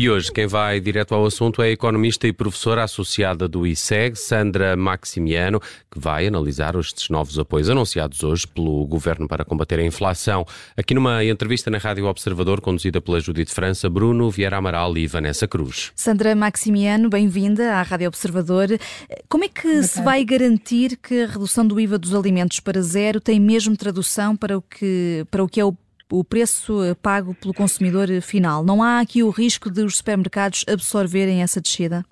E hoje quem vai direto ao assunto é a economista e professora associada do ISEG, Sandra Maximiano, que vai analisar estes novos apoios anunciados hoje pelo Governo para combater a inflação. Aqui numa entrevista na Rádio Observador, conduzida pela Judite França, Bruno Vieira Amaral e Vanessa Cruz. Sandra Maximiano, bem-vinda à Rádio Observador. Como é que se vai garantir que a redução do IVA dos alimentos para zero tem mesmo tradução para o que, para o, que é o o preço eh, pago pelo consumidor final. Não há aqui o risco de os supermercados absorverem essa descida?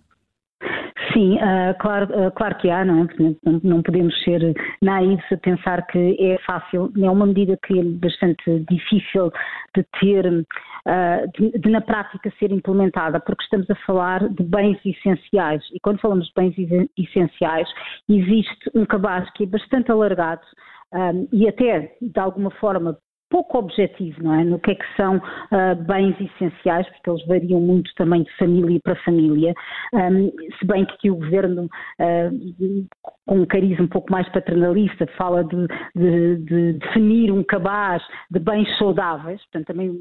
Sim, uh, claro, uh, claro que há, não é? Não, não podemos ser naivos a pensar que é fácil. É uma medida que é bastante difícil de ter, uh, de, de, na prática ser implementada, porque estamos a falar de bens essenciais. E quando falamos de bens essenciais, existe um cabaz que é bastante alargado um, e até, de alguma forma, pouco objetivo, não é? No que é que são uh, bens essenciais, porque eles variam muito também de família para família, um, se bem que o governo, uh, com um cariz um pouco mais paternalista, fala de, de, de, definir um cabaz de bens saudáveis, portanto também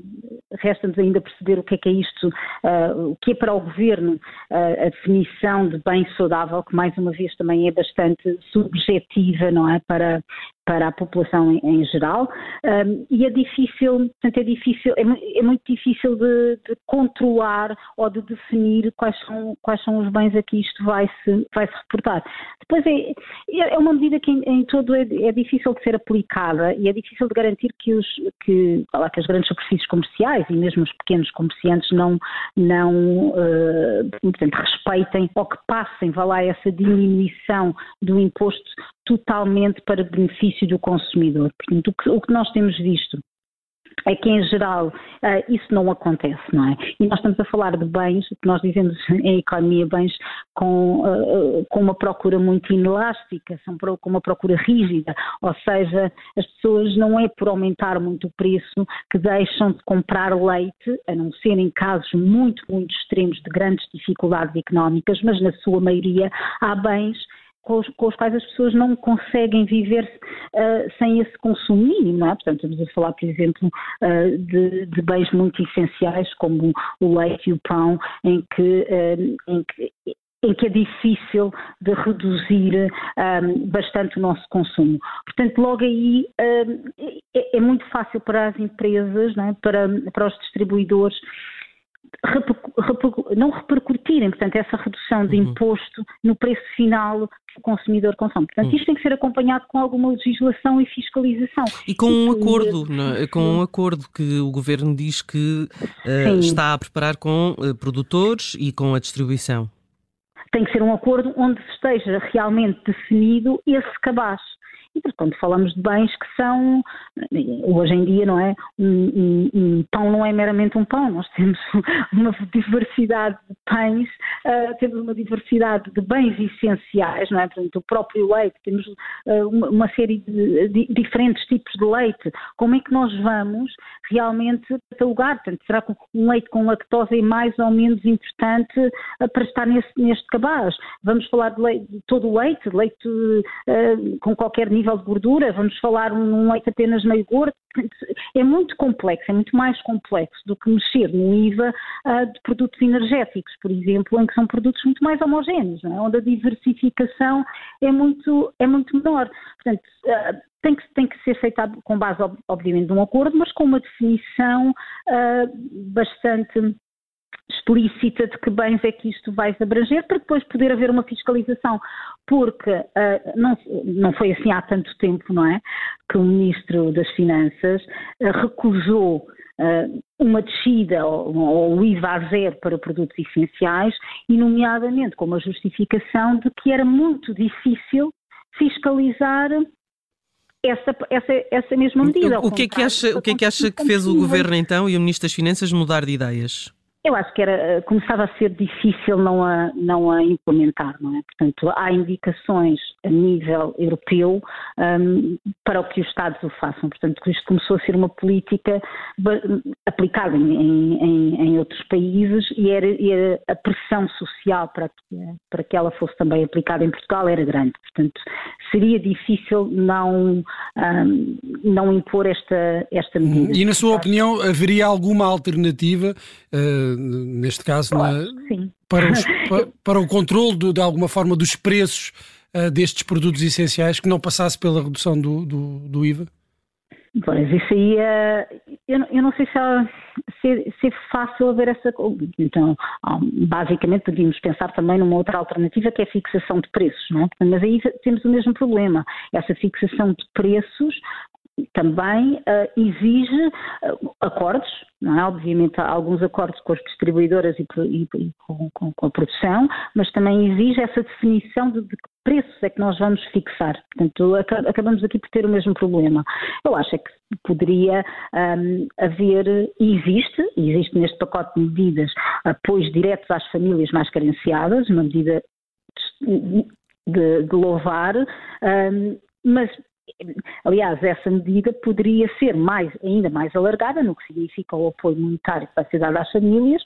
resta-nos ainda perceber o que é que é isto, uh, o que é para o governo a definição de bem saudável, que mais uma vez também é bastante subjetiva, não é? Para, para a população em, em geral um, e é difícil, portanto é difícil, é, é muito difícil de, de, controlar ou de definir quais são, quais são os bens a que isto vai se, vai se reportar. Depois é, é, uma medida que em, em todo é, é, difícil de ser aplicada e é difícil de garantir que, os, que, lá, que as grandes superfícies comerciais e mesmo os pequenos comerciantes não, não uh, portanto, respeitem ou que passem, vá lá, essa diminuição do imposto totalmente para benefício do consumidor. Portanto, o que, o que nós temos visto é que, em geral, uh, isso não acontece, não é? E nós estamos a falar de bens, nós dizemos em economia, bens com, uh, com uma procura muito inelástica, são com uma procura rígida, ou seja, as pessoas não é por aumentar muito o preço que deixam de comprar leite, a não ser em casos muito, muito extremos de grandes dificuldades económicas, mas na sua maioria há bens com os, com os, quais as pessoas não conseguem viver uh, sem esse consumo mínimo, não é? Portanto, estamos a falar, por exemplo, uh, de, de, bens muito essenciais como o leite e o pão, em que, uh, em que em que é difícil de reduzir um, bastante o nosso consumo. Portanto, logo aí um, é, é, muito fácil para as empresas, é? para, para os distribuidores, não repercutirem, portanto, essa redução de uhum. imposto no preço final que o consumidor consome. Portanto, uhum. isto tem que ser acompanhado com alguma legislação e fiscalização. E com um acordo, é? com um acordo que o Governo diz que uh, está a preparar com uh, produtores e com a distribuição. Tem que ser um acordo onde esteja realmente definido esse cabaz. E falamos de bens que são, hoje em dia, não é? Um, um, um, pão não é meramente um pão, nós temos uma diversidade de pães, uh, temos uma diversidade de bens essenciais, não é? Portanto, o próprio leite, temos uh, uma, uma, série de, de, diferentes tipos de leite. Como é que nós vamos realmente catalogar? Portanto, será que um leite com lactose é mais ou menos importante uh, para estar nesse, neste cabaz? Vamos falar de, leite, de todo o leite, leite com qualquer nível de gordura, vamos falar num leite apenas meio gordo, é muito complexo, é muito mais complexo do que mexer no IVA uh, de produtos energéticos, por exemplo, em que são produtos muito mais homogéneos, é? onde a diversificação é muito, é muito menor. Portanto, uh, tem que, tem que ser feita com base, obviamente, num acordo, mas com uma definição uh, bastante explícita de que bens é que isto vai abranger, para depois poder haver uma fiscalização, porque uh, não, não foi assim há tanto tempo, não é? Que o Ministro das Finanças uh, recusou uh, uma descida ou, o IVA a zero para produtos essenciais, e nomeadamente com uma justificação de que era muito difícil fiscalizar essa, essa, essa mesma medida. O, o que é que acha, o que, é que, acha que fez o Governo então e o Ministro das Finanças mudar de ideias? Eu acho que era, eh, começava a ser difícil não a, não a implementar, não é? Portanto, há indicações a nível europeu um, para o que os Estados o façam. Portanto, isto começou a ser uma política aplicada em, em, em outros países e, era, era, a pressão social para que, para que ela fosse também aplicada em Portugal era grande. Portanto, seria difícil não, um, não impor esta, esta medida. E, na sua opinião, haveria alguma alternativa? Uh neste caso, claro, na, para, os, para, para, o controle do, de alguma forma dos preços uh, destes produtos essenciais que não passasse pela redução do, do, do IVA? Pois, isso aí, uh, eu, eu, não sei se, é, se, se, é fácil haver essa. Então, basicamente, podíamos pensar também numa outra alternativa que é a fixação de preços, não é? Mas aí temos o mesmo problema. Essa fixação de preços também uh, exige uh, acordos, não é? Obviamente há alguns acordos com as distribuidoras e, e, e com, com, com, a produção, mas também exige essa definição de, de que preços é que nós vamos fixar. Portanto, acabamos aqui por ter o mesmo problema. Eu acho é que poderia um, haver, e existe, existe neste pacote de medidas, apoios diretos às famílias mais carenciadas, uma medida de, de, louvar, um, mas Aliás, essa medida poderia ser mais, ainda mais alargada no que significa o apoio monetário que vai ser dado às famílias,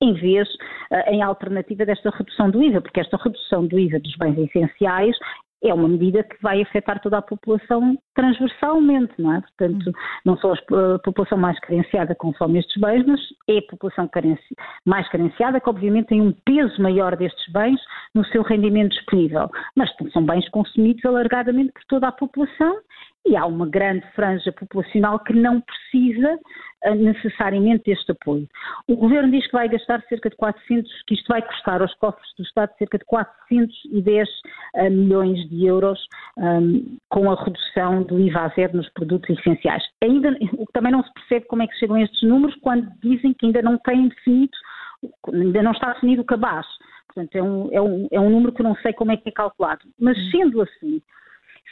em vez, eh, em alternativa desta redução do IVA, porque esta redução do IVA dos bens essenciais é uma medida que vai afetar toda a população transversalmente, não é? Portanto, não só a população mais carenciada consome estes bens, mas é a população carenci mais carenciada que obviamente tem um peso maior destes bens no seu rendimento disponível. Mas são bens consumidos alargadamente por toda a população e há uma grande franja populacional que não precisa uh, necessariamente deste apoio. O Governo diz que vai gastar cerca de 400, que isto vai custar aos cofres do Estado cerca de 410 uh, milhões de euros um, com a redução do IVA zero nos produtos essenciais. Ainda, o que também não se percebe como é que chegam estes números quando dizem que ainda não têm definido, ainda não está definido o cabaz. Portanto, é um, é, um, é um número que eu não sei como é que é calculado. Mas sendo assim,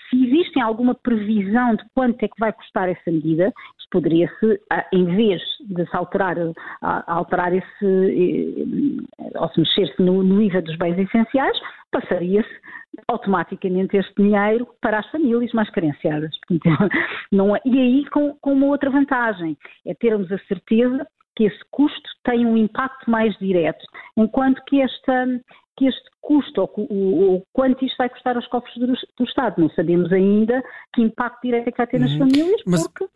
se existe alguma previsão de quanto é que vai custar essa medida, poderia-se, em vez de se alterar, alterar esse, eh, ou se mexer-se no, no IVA dos bens essenciais, passaria-se automaticamente este dinheiro para as famílias mais carenciadas. É, e aí com, com uma outra vantagem, é termos a certeza que esse custo tem um impacto mais direto, enquanto que esta, que este custo, ou, ou, quanto isto vai custar aos cofres do, do, Estado. Não sabemos ainda que impacto direto é que vai ter nas uhum. famílias, Mas... porque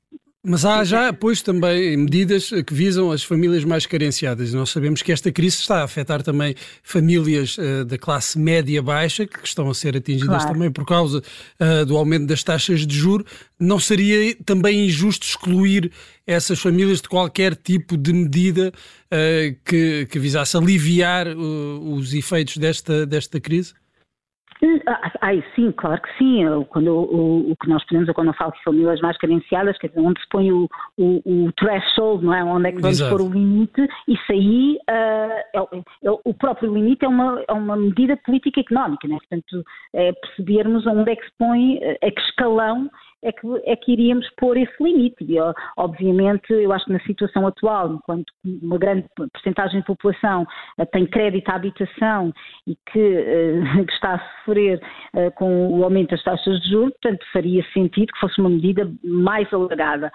mas há já, pois, também medidas que visam as famílias mais carenciadas. Nós sabemos que esta crise está a afetar também famílias uh, da classe média-baixa, que estão a ser atingidas claro. também por causa uh, do aumento das taxas de juro. Não seria também injusto excluir essas famílias de qualquer tipo de medida uh, que, que visasse aliviar os efeitos desta, desta crise? Ai, sim, claro que sim. Quando, o, o que nós podemos, quando eu falo de famílias mais carenciadas, quer dizer, onde se põe o, o, o threshold, não é? Onde é que vamos Exato. pôr o limite, isso aí, uh, é, é, o próprio limite é uma, é uma medida política económica, não é? Portanto, é percebermos onde é que se põe, a que escalão é que, é que iríamos pôr esse limite. E, obviamente, eu acho que na situação atual, enquanto uma grande porcentagem de população uh, tem crédito à habitação e que, uh, que está a sofrer uh, com o aumento das taxas de juros, portanto, faria sentido que fosse uma medida mais alargada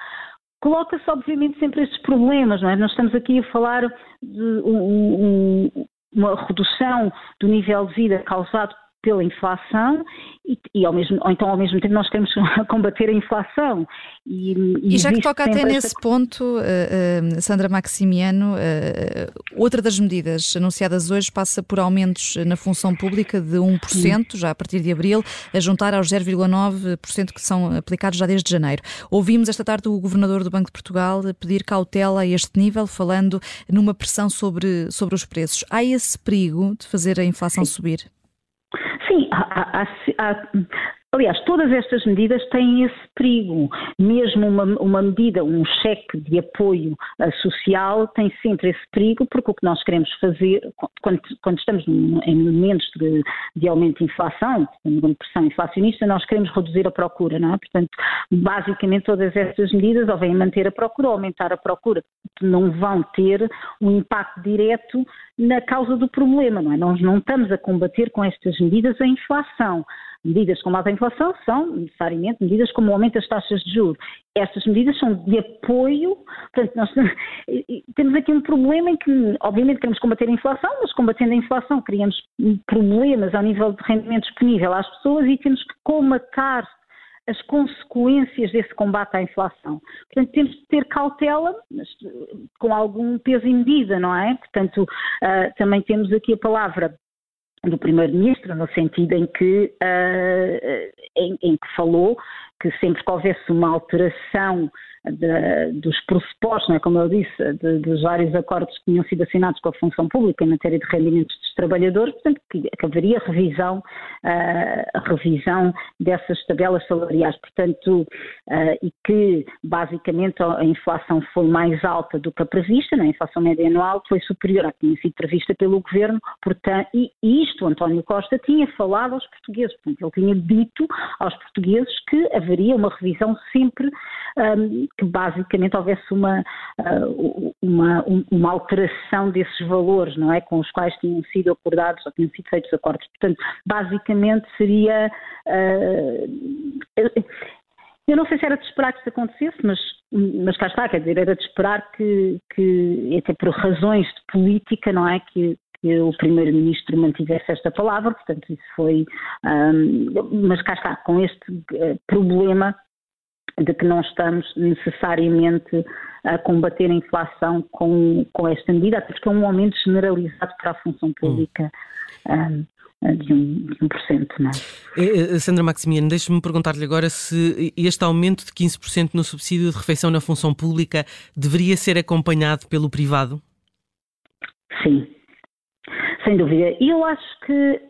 coloca-se obviamente sempre estes problemas, não é? Nós estamos aqui a falar de um, um, uma redução do nível de vida causado pela inflação e, e ao mesmo, ou então ao mesmo tempo nós queremos combater a inflação. E, e, e já que toca até nesse ponto, uh, uh, Sandra Maximiano, uh, outra das medidas anunciadas hoje passa por aumentos na função pública de 1%, Sim. já a partir de abril, a juntar aos 0,9% que são aplicados já desde janeiro. Ouvimos esta tarde o Governador do Banco de Portugal pedir cautela a este nível, falando numa pressão sobre, sobre os preços. Há esse perigo de fazer a inflação Sim. subir? Sim, há, há, há, Aliás, todas estas medidas têm esse perigo. Mesmo uma, uma medida, um cheque de apoio social, tem sempre esse perigo, porque o que nós queremos fazer, quando, quando estamos em momentos de, de, aumento de inflação, de pressão inflacionista, nós queremos reduzir a procura, não é? Portanto, basicamente todas estas medidas ou vêm manter a procura ou aumentar a procura, não vão ter um impacto direto na causa do problema, não é? Nós não estamos a combater com estas medidas a inflação. Medidas como a inflação são necessariamente medidas como o aumento das taxas de juros. Estas medidas são de apoio, portanto, nós temos aqui um problema em que, obviamente, queremos combater a inflação, mas combatendo a inflação criamos problemas ao nível de rendimento disponível às pessoas e temos que colmatar as consequências desse combate à inflação. Portanto, temos de ter cautela, mas com algum peso e medida, não é? Portanto, uh, também temos aqui a palavra do Primeiro-Ministro, no sentido em que, uh, em, em, que falou que sempre que houvesse uma alteração de, dos pressupostos, é, como eu disse, de, dos vários acordos que tinham sido assinados com a função pública em matéria de rendimentos dos trabalhadores, portanto, que, que haveria revisão, uh, revisão dessas tabelas salariais, portanto, uh, e que basicamente a inflação foi mais alta do que a prevista, né? a inflação média anual foi superior à que tinha sido prevista pelo governo, portanto, e, isto António Costa tinha falado aos portugueses, portanto, ele tinha dito aos portugueses que haveria uma revisão sempre um, que basicamente houvesse uma, uh, uma, uma alteração desses valores, não é? Com os quais tinham sido acordados ou tinham sido feitos acordos. Portanto, basicamente seria. Uh, eu não sei se era de esperar que isso acontecesse, mas, mas cá está, quer dizer, era de esperar que, que até por razões de política, não é? Que, que o Primeiro-Ministro mantivesse esta palavra, portanto, isso foi. Um, mas cá está, com este problema de que não estamos necessariamente a combater a inflação com, com esta medida, até porque é um aumento generalizado para a função pública. Hum. Um, de 1%. De 1% não é? Eh, eh, Sandra Maximiano, deixe-me perguntar-lhe agora se este aumento de 15% no subsídio de refeição na função pública deveria ser acompanhado pelo privado? Sim, sem dúvida. E eu acho que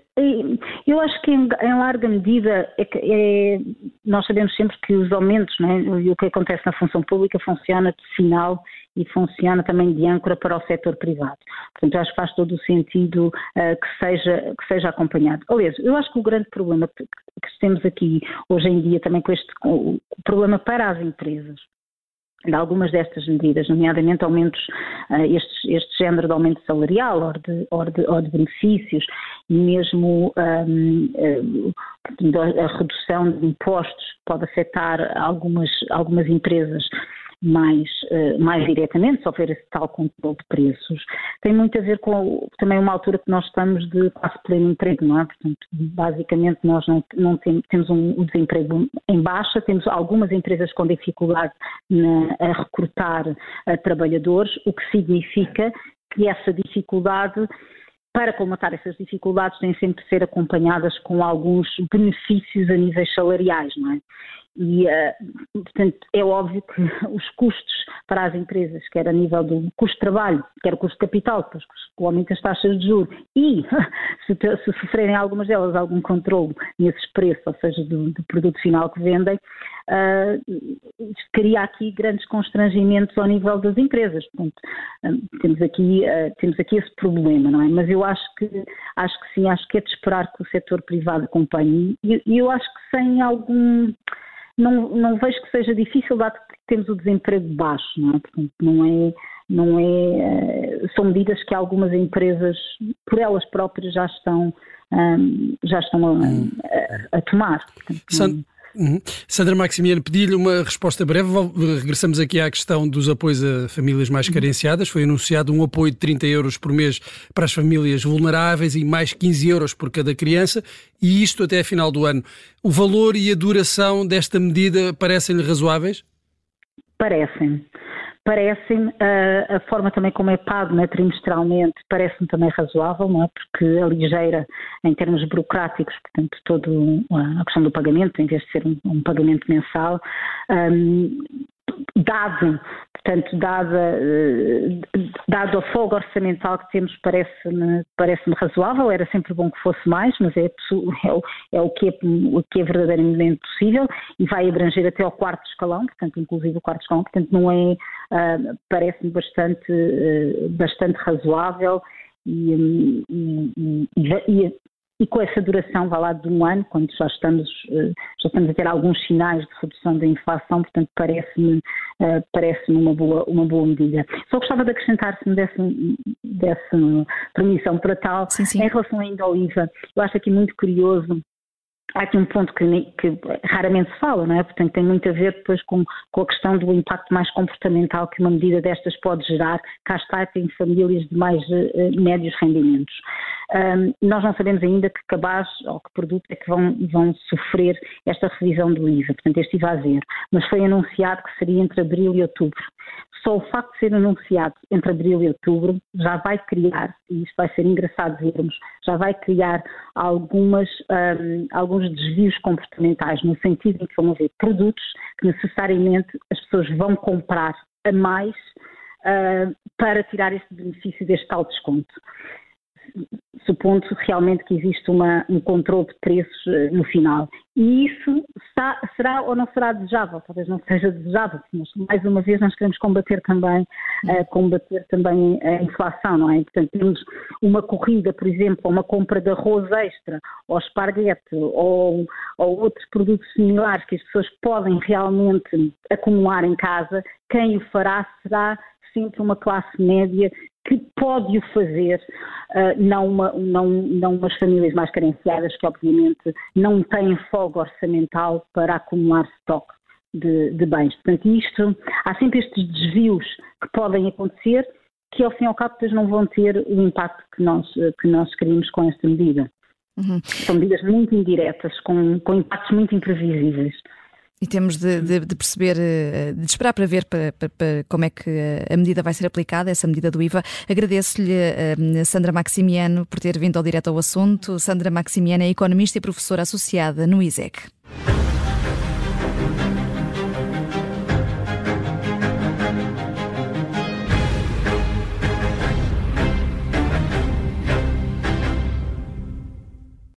eu acho que em, em larga medida é que, é, nós sabemos sempre que os aumentos né, e o que acontece na função pública funciona de sinal e funciona também de âncora para o setor privado. Portanto, acho que faz todo o sentido uh, que, seja, que seja acompanhado. Aliás, eu acho que o grande problema que, temos aqui hoje em dia também com este o problema para as empresas de algumas destas medidas, nomeadamente aumentos, uh, este, género de aumento salarial ou de, ou de, ou de benefícios e mesmo um, uh, a redução de impostos pode afetar algumas, algumas empresas mais, uh, mais diretamente, se houver esse tal controle de preços, tem muito a ver com também uma altura que nós estamos de quase pleno emprego, não é? Portanto, basicamente nós não, não tem, temos um, um, desemprego em baixa, temos algumas empresas com dificuldade na, a recrutar uh, trabalhadores, o que significa que essa dificuldade para colmatar essas dificuldades têm sempre de ser acompanhadas com alguns benefícios a níveis salariais, não é? E, uh, portanto, é óbvio que os custos para as empresas, quer a nível do custo de trabalho, quer o custo de capital, depois o aumento das taxas de juros e se, se sofrerem algumas delas algum controle nesses preços, ou seja, do, do produto final que vendem, uh, cria aqui grandes constrangimentos ao nível das empresas. Portanto, uh, temos, aqui, uh, temos aqui esse problema, não é? Mas eu acho que, acho que sim, acho que é de esperar que o setor privado acompanhe e eu acho que sem algum não, não vejo que seja difícil, dado que temos o desemprego baixo, não é? Portanto, não é, não é, são medidas que algumas empresas, por elas próprias, já estão, um, já estão a, a, a tomar. Portanto, Uhum. Sandra Maximiano, pedi-lhe uma resposta breve. Regressamos aqui à questão dos apoios a famílias mais uhum. carenciadas. Foi anunciado um apoio de 30 euros por mês para as famílias vulneráveis e mais 15 euros por cada criança, e isto até a final do ano. O valor e a duração desta medida parecem-lhe razoáveis? Parecem parece-me, a, a, forma também como é pago né, trimestralmente, parece-me também razoável, não é? Porque aligeira em termos burocráticos, portanto, toda a questão do pagamento, em vez de ser um, um pagamento mensal, um, dado, portanto, dada, eh, dado a folga orçamental que temos, parece-me parece razoável, era sempre bom que fosse mais, mas é, é, o, é o, que é, o que é verdadeiramente possível e vai abranger até ao quarto escalão, portanto, inclusive o quarto escalão, portanto, não é, uh, parece-me bastante, uh, bastante razoável e, e, e, e com essa duração, vá lá, de um ano, quando já estamos, eh, já estamos a ter alguns sinais de redução da inflação, portanto parece-me eh, parece uma, boa, uma boa medida. Só gostava de acrescentar, se me desse, desse permissão para tal, sim, sim. em relação ainda ao IVA, eu acho aqui muito curioso há aqui um ponto que, que, raramente se fala, não é? Portanto, tem muito a ver depois com, com, a questão do impacto mais comportamental que uma medida destas pode gerar, cá está, em famílias de mais uh, médios rendimentos. Um, nós não sabemos ainda que cabaz ou que produto é que vão, vão sofrer esta revisão do IVA, portanto, este IVA zero, mas foi anunciado que seria entre abril e outubro. Só o facto de ser anunciado entre abril e outubro já vai criar, e isto vai ser engraçado vermos, já vai criar algumas, um, alguns desvios comportamentais, no sentido em que vão haver produtos que necessariamente as pessoas vão comprar a mais uh, para tirar este benefício deste tal desconto supondo realmente que existe uma, um controle de preços uh, no final. E isso está, será ou não será desejável? Talvez não seja desejável, mas mais uma vez nós queremos combater também, uh, combater também a inflação, não é? Portanto, temos uma corrida, por exemplo, uma compra de arroz extra, ou esparguete, ou, ou outros produtos similares que as pessoas podem realmente acumular em casa, quem o fará será sempre uma classe média que pode o fazer, uh, não, uma, não, não umas famílias mais carenciadas que obviamente não têm folga orçamental para acumular estoque de, de, bens. Portanto, isto, há sempre estes desvios que podem acontecer que ao fim e ao cabo depois não vão ter o impacto que nós, que nós queríamos com esta medida. Uhum. São medidas muito indiretas, com, com impactos muito imprevisíveis. E temos de, de, de, perceber, eh, de esperar para ver para, para, para como é que a medida vai ser aplicada, essa medida do IVA. Agradeço-lhe, eh, Sandra Maximiano, por ter vindo ao direto ao assunto. Sandra Maximiano é economista e professora associada no ISEC.